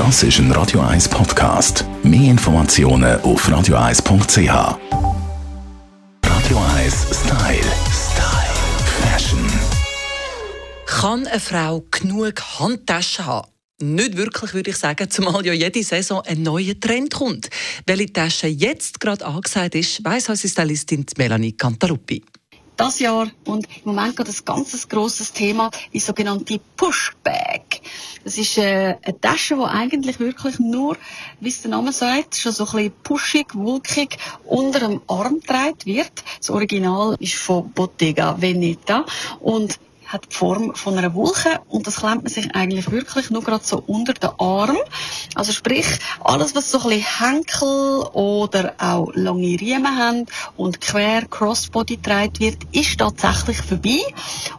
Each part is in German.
Das ist ein Radio 1 Podcast. Mehr Informationen auf radio1.ch. Radio 1 Style. Style. Fashion. Kann eine Frau genug Handtaschen haben? Nicht wirklich, würde ich sagen, zumal ja jede Saison ein neuer Trend kommt. Welche Tasche jetzt gerade angesagt ist, weiss unsere Stylistin Melanie Cantaluppi. Das Jahr und im Moment gerade ein ganz grosses Thema, die sogenannte Pushbag. Das ist äh, eine Tasche, die eigentlich wirklich nur, wie es der Name sagt, schon so ein bisschen pushig, wulkig unter dem Arm getragen wird. Das Original ist von Bottega Veneta und hat die Form von einer Wolke und das klemmt man sich eigentlich wirklich nur gerade so unter den Arm. Also sprich, alles was so ein bisschen Henkel oder auch lange Riemen haben und quer Crossbody getragen wird, ist tatsächlich vorbei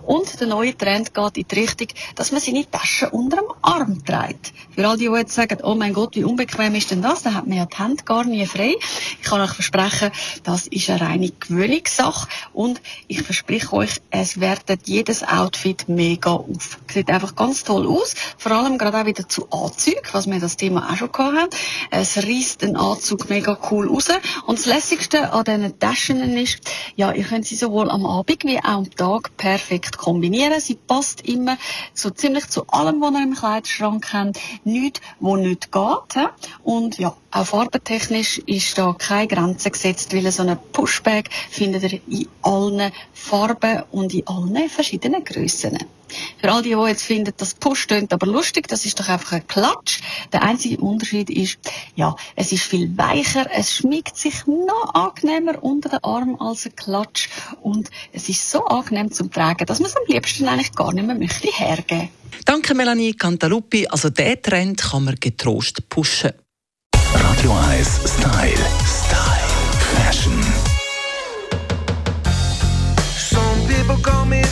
und der neue Trend geht in die Richtung, dass man seine Taschen unter dem Arm trägt. Für all die, die jetzt sagen, oh mein Gott, wie unbequem ist denn das? Dann hat man ja die Hände gar nie frei. Ich kann euch versprechen, das ist eine reine Gewöhnungssache und ich verspreche euch, es werdet jedes Outfit mega auf. Sieht einfach ganz toll aus. Vor allem gerade auch wieder zu Anzügen, was wir das Thema auch schon haben. Es reißt den Anzug mega cool raus. Und das Lässigste an diesen Taschen ist, ja, ihr könnt sie sowohl am Abend wie auch am Tag perfekt kombinieren. Sie passt immer so ziemlich zu allem, was ihr im Kleiderschrank habt. Nichts, wo nicht geht. Und ja, auch farbentechnisch ist da keine Grenze gesetzt, weil so eine Pushbag findet ihr in allen Farben und in allen verschiedenen Grössen. Für all die, die jetzt finden, das Push tönt aber lustig, das ist doch einfach ein Klatsch. Der einzige Unterschied ist, ja, es ist viel weicher, es schmiegt sich noch angenehmer unter den Arm als ein Klatsch und es ist so angenehm zum Tragen, dass man es am liebsten eigentlich gar nicht mehr möchte hergeben. Danke Melanie Cantaluppi. Also diesen Trend kann man getrost pushen. Radio 1 Style. Style. Fashion.